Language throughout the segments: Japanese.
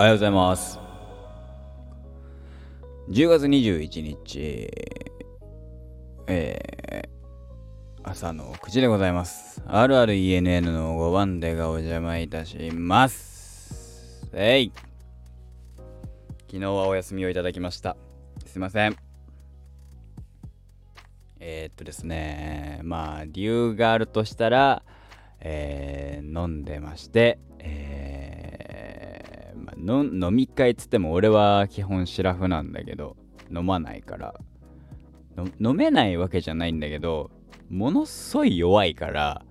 おはようございます。10月21日、えー、朝の9時でございます。RRENN の5番手がお邪魔いたします。えい昨日はお休みをいただきました。すいません。えー、っとですね、まあ、理由があるとしたら、えー、飲んでまして、まあ、の飲み会っつっても俺は基本シラフなんだけど飲まないから。飲めないわけじゃないんだけどものすごい弱いから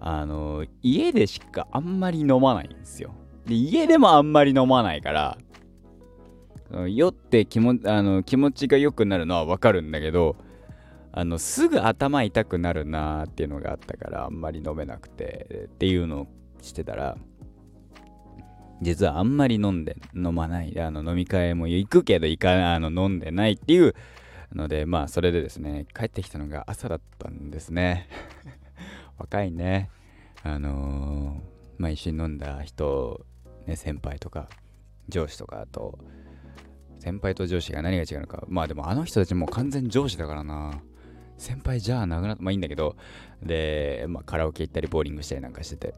あの家でしかあんまり飲まないんですよ。で家でもあんまり飲まないから酔って気もあの気持ちが良くなるのはわかるんだけどあのすぐ頭痛くなるなーっていうのがあったからあんまり飲めなくてっていうのをしてたら実はあんまり飲んで飲まないあの飲み会も行くけど行かあの飲んでないっていうのでまあそれでですね帰ってきたのが朝だったんですね。若いね。あのー、まあ一緒に飲んだ人ね先輩とか上司とかと先輩と上司が何が違うのか。まあでもあの人たちもう完全上司だからな。先輩じゃあなくなったまあいいんだけど。で、まあ、カラオケ行ったりボーリングしたりなんかしてて。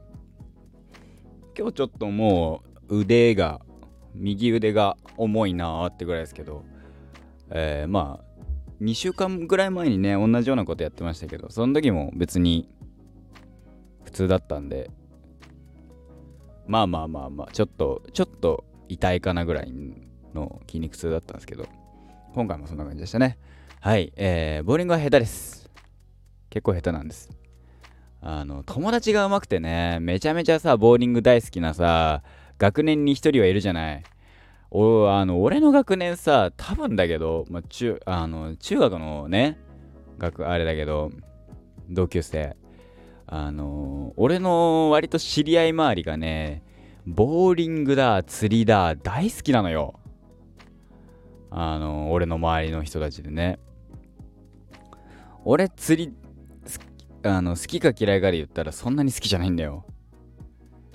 今日ちょっともう腕が右腕が重いなーってぐらいですけど、えー、まあ2週間ぐらい前にね同じようなことやってましたけどその時も別に普通だったんでまあまあまあまあちょっとちょっと痛いかなぐらいの筋肉痛だったんですけど今回もそんな感じでしたね。はいえー、ボーリングは下手です。結構下手なんです。あの友達が上手くてねめちゃめちゃさボーリング大好きなさ学年に一人はいるじゃない。おあの俺の学年さ多分だけど、まあ、中あの中学のね学あれだけど同級生。あの俺の割と知り合い周りがねボーリングだ釣りだ大好きなのよ。あの俺の周りの人たちでね。俺釣りあの好きか嫌いかで言ったらそんなに好きじゃないんだよ。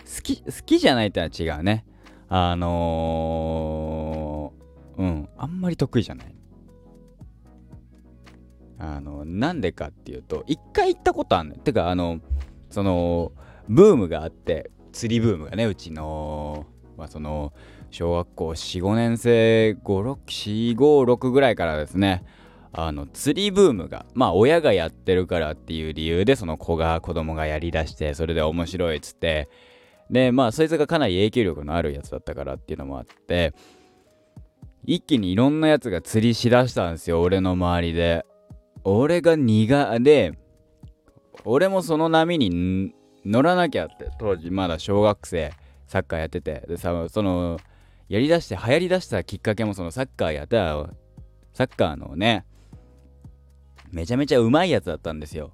好き好きじゃないってのは違うね。あのー、うんあんまり得意じゃない。あのなんでかっていうと一回行ったことあんねんてかあのそのブームがあって釣りブームがねうちのまあその小学校45年生56456ぐらいからですね。あの釣りブームがまあ親がやってるからっていう理由でその子が子供がやりだしてそれで面白いっつってでまあそいつがかなり影響力のあるやつだったからっていうのもあって一気にいろんなやつが釣りしだしたんですよ俺の周りで。俺が苦で俺もその波に乗らなきゃって当時まだ小学生サッカーやってて。でさそのやりだして流行りだしたきっかけもそのサッカーやったサッカーのねめちゃめちゃうまいやつだったんですよ。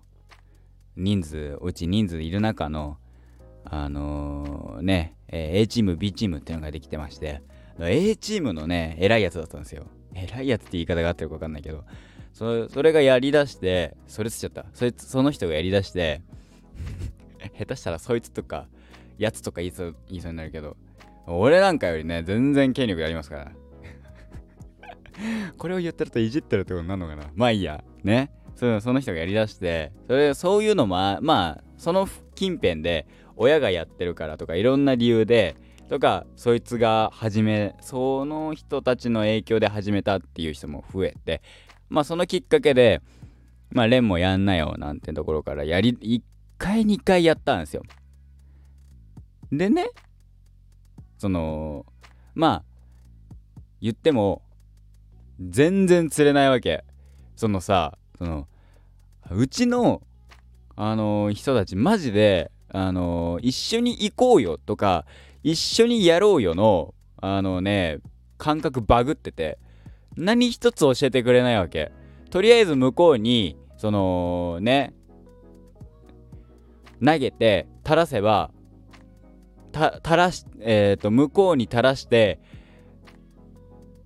人数うち人数いる中のあのー、ね、えー、A チーム B チームっていうのができてまして A チームのね偉いやつだったんですよ。偉いやつって言い方があってるか分かんないけどそそれがやりだしてそれつっちゃった。そいつその人がやりだして 下手したらそいつとかやつとか言いそう言いそうになるけど俺なんかよりね全然権力ありますから。これを言ってるといじってるってことになるのかな。まあいいや。ね。そその人がやりだしてそれそういうのもまあその近辺で親がやってるからとかいろんな理由でとかそいつが始めその人たちの影響で始めたっていう人も増えてまあそのきっかけでまあレンもやんなよなんてところからやり1回2回やったんですよ。でねそのまあ言っても全然釣れないわけ。そのさそのうちのあのー、人たちマジであのー、一緒に行こうよとか一緒にやろうよのあのね感覚バグってて何一つ教えてくれないわけ。とりあえず向こうにそのね投げて垂らせば垂らしえっ、ー、と向こうに垂らして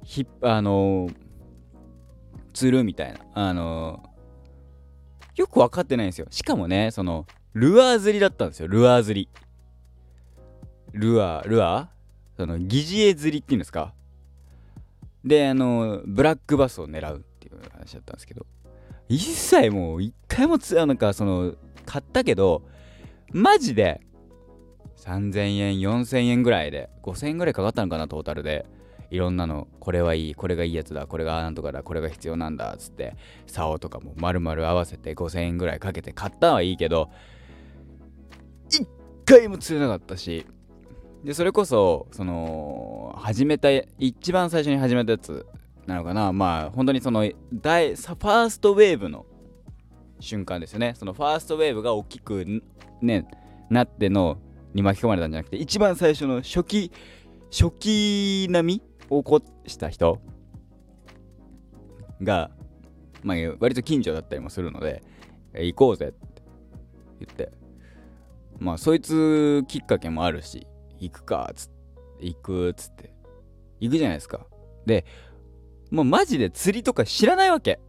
ひあのー、るみたいな。あのー、よく分かってないんですよ。しかもねそのルアー釣りだったんですよ。ルアー釣り。ルアールアー？その疑似餌釣りっていうんですか？であのブラックバスを狙うっていう話だったんですけど。一切もう一回もつなんかその買ったけどマジで3000円4000円ぐらいで5000円ぐらいかかったのかなトータルで。いろんなのこれはいいこれがいいやつだこれがなんとかだこれが必要なんだっつって竿とかも丸々合わせて5000円ぐらいかけて買ったはいいけど一回も釣れなかったしでそれこそその始めた一番最初に始めたやつなのかな。まあ本当にその大ファーストウェーブの瞬間ですよね。そのファーストウェーブが大きくねなってのに巻き込まれたんじゃなくて一番最初の初期初期並み起こした人が、まあ、割と近所だったりもするので行こうぜって言ってまあそいつきっかけもあるし行くかっつって行くっつって行くじゃないですか。でもうマジで釣りとか知らないわけ。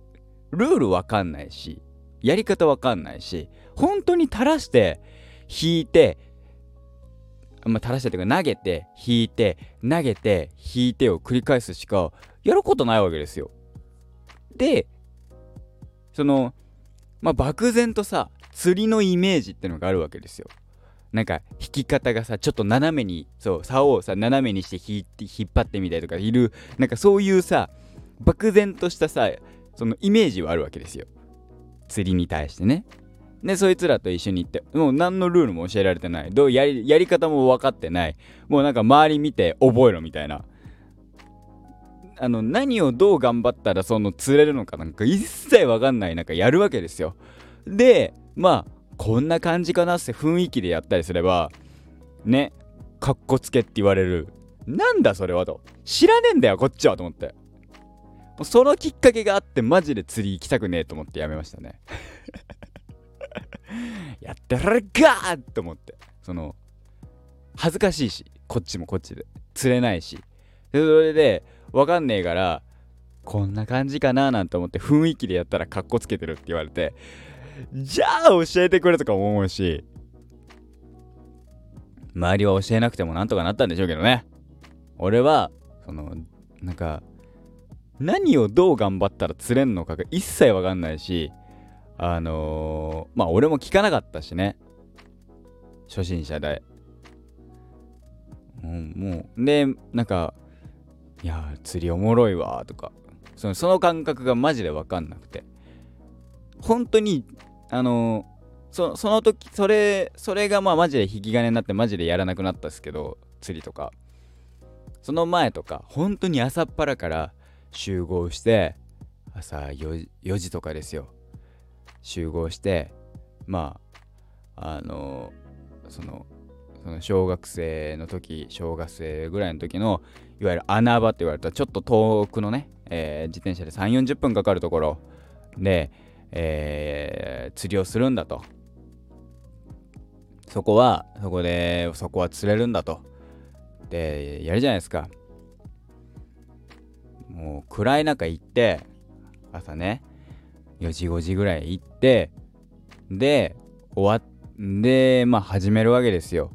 ルールわかんないしやり方わかんないし本当に垂らして引いてまあ、垂らしてというか投げて引いて投げて引いてを繰り返すしかやることないわけですよ。でそのまあ漠然とさ釣りのイメージってのがあるわけですよ。なんか引き方がさちょっと斜めにそう竿をさ斜めにして引いて引っ張ってみたりとかいるなんかそういうさ漠然としたさそのイメージはあるわけですよ釣りに対してねでそいつらと一緒に行ってもう何のルールも教えられてない。どうやりやり方も分かってない。もうなんか周り見て覚えろみたいな。あの何をどう頑張ったらその釣れるのかなんか一切分かんない。なんかやるわけですよ。でまあこんな感じかなって雰囲気でやったりすればねかっこつけって言われる。なんだそれはと。知らねえんだよこっちはと思って。そのきっかけがあってマジで釣り行きたくねえと思ってやめましたね。やってられるかと思って。その恥ずかしいしこっちもこっちで。釣れないし。でそれで分かんねえからこんな感じかななんて思って雰囲気でやったらかっこつけてるって言われてじゃあ教えてくれとか思うし周りは教えなくてもなんとかなったんでしょうけどね。俺はそのなんか何をどう頑張ったら釣れんのかが一切わかんないしあのー、まあ俺も聞かなかったしね。初心者で、うん、もうでなんかいや釣りおもろいわとか。そのその感覚がマジで分かんなくて。本当にあのそその時それそれがまあマジで引き金になってマジでやらなくなったんですけど釣りとか。その前とか本当に朝っぱらから集合して朝 4, 4時とかですよ。集合してまああのそのその小学生の時小学生ぐらいの時のいわゆる穴場って言われたちょっと遠くのね、えー、自転車で3 4 0分かかるところでえー、釣りをするんだと。そこは、そこで、そこは釣れるんだと。で、やるじゃないですか。もう暗い中行って、朝ね、4時5時ぐらい行って、で、終わっ、で、まあ始めるわけですよ。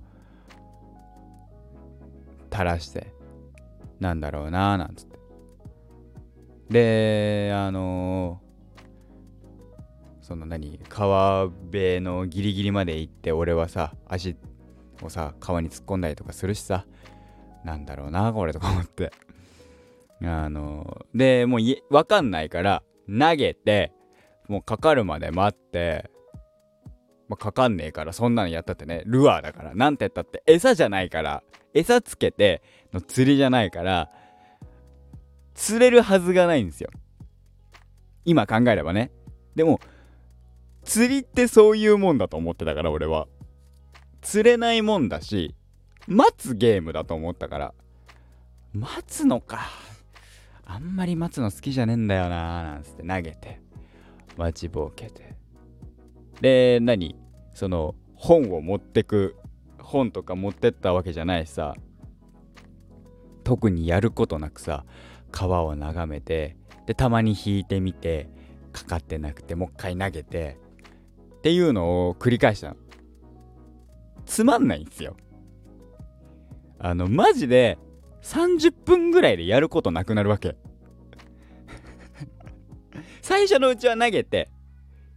垂らして。なんだろうなーなんつって。で、あのーその何川辺のギリギリまで行って俺はさ足をさ川に突っ込んだりとかするしさなんだろうなこれとか思ってあのでもうわかんないから投げてもうかかるまで待ってまあ、かかんねえからそんなのやったってねルアーだからなんて言ったって餌じゃないから餌つけての釣りじゃないから釣れるはずがないんですよ。今考えればね。でも釣りってそういうもんだと思ってたから俺は。釣れないもんだし待つゲームだと思ったから。待つのか。あんまり待つの好きじゃねえんだよなーなんつって投げて。待ちぼうけてで何？その本を持ってく本とか持ってったわけじゃないしさ特にやることなくさ川を眺めてでたまに引いてみてかかってなくてもう一回投げてっていうのを繰り返したの。つまんないんですよ。あのマジで30分ぐらいでやることなくなるわけ最初のうちは投げて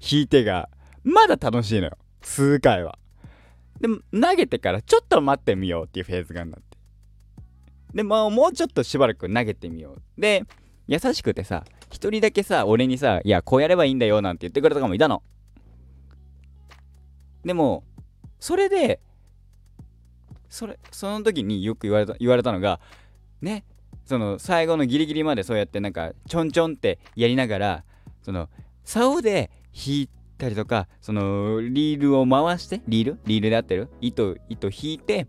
引いてがまだ楽しいのよ。数回は。でも投げてからちょっと待ってみようっていうフェーズがなって。でももうちょっとしばらく投げてみよう。で優しくてさ一人だけさ俺にさ「いやこうやればいいんだよ」なんて言ってくれたかもいたの。でもそれでそれその時によく言われた言われたのがねその最後のギリギリまでそうやってなんかちょんちょんってやりながらその竿で引いたりとかそのリールを回してリール？リールで合ってる？糸糸引いて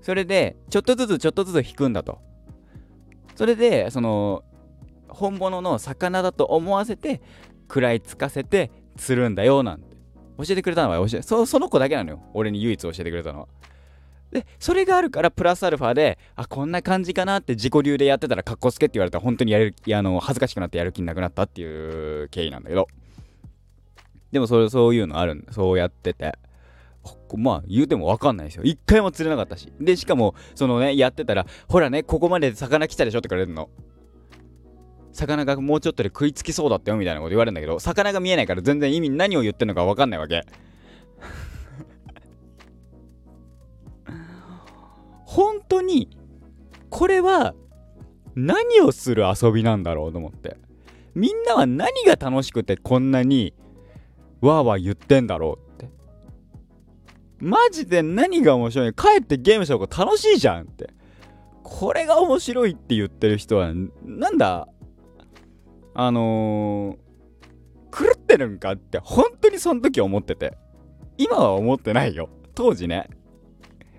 それでちょっとずつちょっとずつ引くんだと。それでその本物の魚だと思わせて食らいつかせて釣るんだよなんて。教えてくれたのは教えそその子だけなのよ。俺に唯一教えてくれたのは。でそれがあるからプラスアルファであこんな感じかなって自己流でやってたらかっこつけって言われたら本当にやるあの恥ずかしくなってやる気なくなったっていう経緯なんだけど。でもそれそういうのあるんだそうやってて。まあ言うても分かんないですよ。一回も釣れなかったし。でしかもそのねやってたらほらねここまで魚来たでしょって言われるの。魚がもうちょっとで食いつきそうだったよみたいなこと言われるんだけど魚が見えないから全然意味何を言ってるのか分かんないわけ。本当にこれは何をする遊びなんだろうと思って。みんなは何が楽しくてこんなにわーわー言ってんだろうって。マジで何が面白い帰ってゲームした方が楽しいじゃんって。これが面白いって言ってる人はなんだ？あのー、狂ってるんかって本当にその時思ってて。今は思ってないよ。当時ね。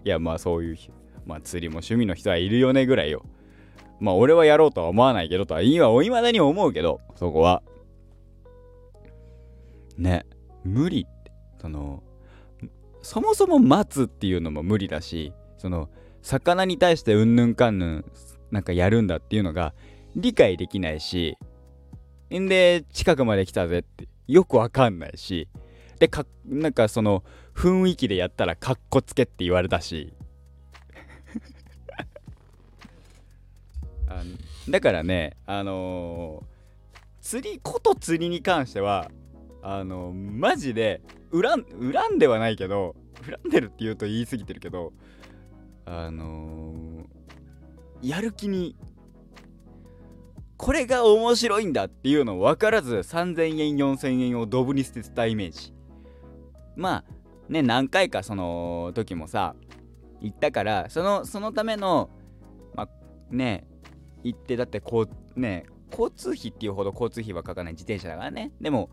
いやまあそういうまあ釣りも趣味の人はいるよねぐらいよ。まあ俺はやろうとは思わないけどとは今いまだに思うけど、そこは。ね、無理って。その、そもそも待つっていうのも無理だし、その、魚に対してうんぬんかんぬんなんかやるんだっていうのが理解できないし、んで、近くまで来たぜってよくわかんないし、で、か、なんかその雰囲気でやったらかっこつけって言われたし、あだからねあのー、釣りこと釣りに関してはあのー、マジで恨ん恨んではないけど恨んでるって言うと言い過ぎてるけどあのー、やる気にこれが面白いんだっていうの分からず3000円4000円をドブに捨てたイメージ。まあね何回かその時もさ行ったからそのそのためのまあね行ってだってこうね交通費っていうほど交通費はかかない自転車だからね。でも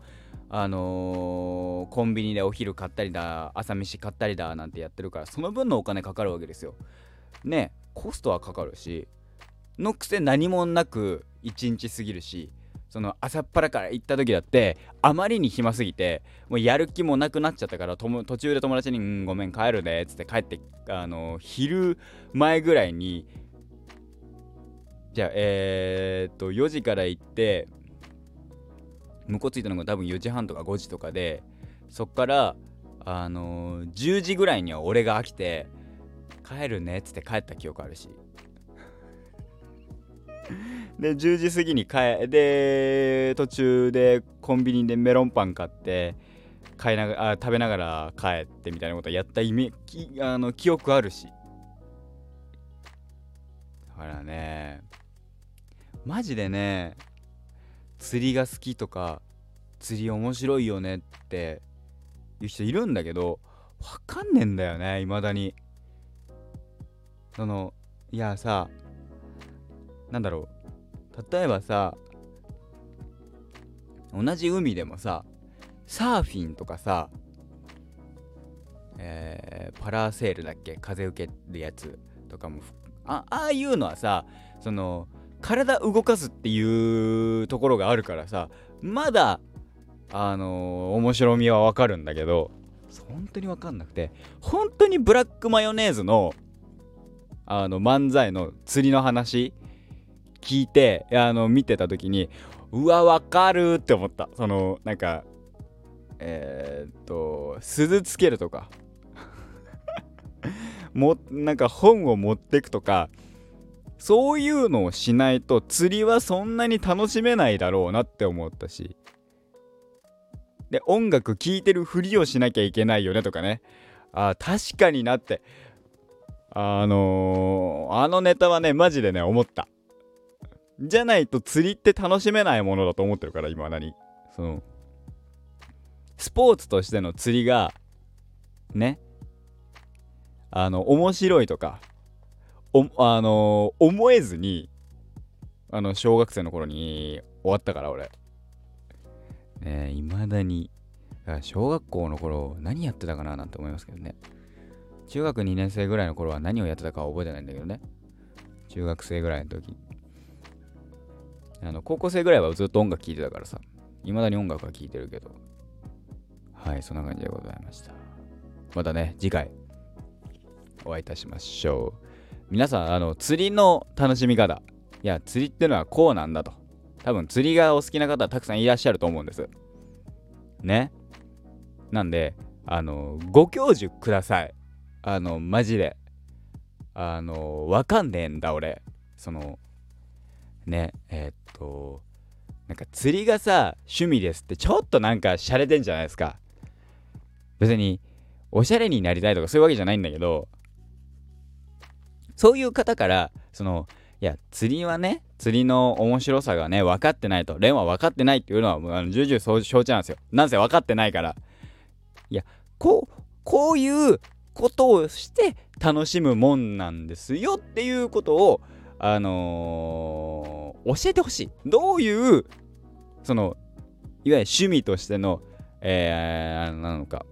あのー、コンビニでお昼買ったりだ朝飯買ったりだなんてやってるからその分のお金かかるわけですよ。ねコストはかかるしのくせ何もなく1日過ぎるしその朝っぱらから行った時だってあまりに暇すぎてもうやる気もなくなっちゃったから途中で友達に「んごめん帰るね」っつって帰ってあの昼前ぐらいにじゃあえー、っと4時から行って向こう着いたのが多分4時半とか5時とかでそっからあのー、10時ぐらいには俺が飽きて帰るねっつって帰った記憶あるし。で10時過ぎに帰で途中でコンビニでメロンパン買って買いながあ食べながら帰ってみたいなことやったイメあの記憶あるし。だからねマジでね釣りが好きとか釣り面白いよねっていう人いるんだけどわかんねえんだよね未だに。そのいやさなんだろう。例えばさ同じ海でもさサーフィンとかさえー、パラセールだっけ？風受けるやつとかもあああいうのはさその体動かすっていうところがあるからさまだあのー、面白みはわかるんだけど本当にわかんなくて本当にブラックマヨネーズのあの漫才の釣りの話聞いてあの見てた時にうわわかるって思った。そのなんかえー、っと鈴つけるとか。もなんか本を持ってくとかそういうのをしないと釣りはそんなに楽しめないだろうなって思ったし。で音楽聴いてるふりをしなきゃいけないよねとかね。あ確かになって。あのー、あのネタはねマジでね思った。じゃないと釣りって楽しめないものだと思ってるから今何。そのスポーツとしての釣りがね。あの面白いとかおあのー、思えずにあの小学生の頃に終わったから俺。ねいまだに小学校の頃何やってたかななんて思いますけどね。中学2年生ぐらいの頃は何をやってたかは覚えてないんだけどね。中学生ぐらいの時。あの高校生ぐらいはずっと音楽聴いてたからさ。いまだに音楽は聴いてるけど。はいそんな感じでございました。またね次回お会いいたしましょう。皆さんあの釣りの楽しみ方。いや釣りってのはこうなんだと。多分釣りがお好きな方たくさんいらっしゃると思うんです。ね。なんであのご教授ください。あのマジで。あのわかんねえんだ俺。そのねえー、っとなんか釣りがさ趣味ですってちょっとなんか洒落てんじゃないですか。別におしゃれになりたいとかそういうわけじゃないんだけどそういう方からそのいや釣りはね釣りの面白さがね分かってないとレンは分かってないっていうのはもうあの重々承知なんですよ。なんせ分かってないから。いやこうこういうことをして楽しむもんなんですよっていうことをあのー、教えてほしい。どういうそのいわゆる趣味としての、えー、なのか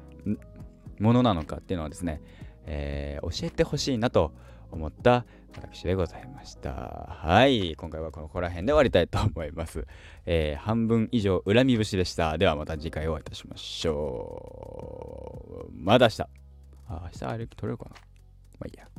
ものなのかっていうのはですね、えー、教えてほしいなと思った私でございました。はい。今回はここら辺で終わりたいと思います。えー、半分以上恨み節でした。ではまた次回お会いいたしましょう。まだ明日。あ、明日歩き取れるかなまあいいや。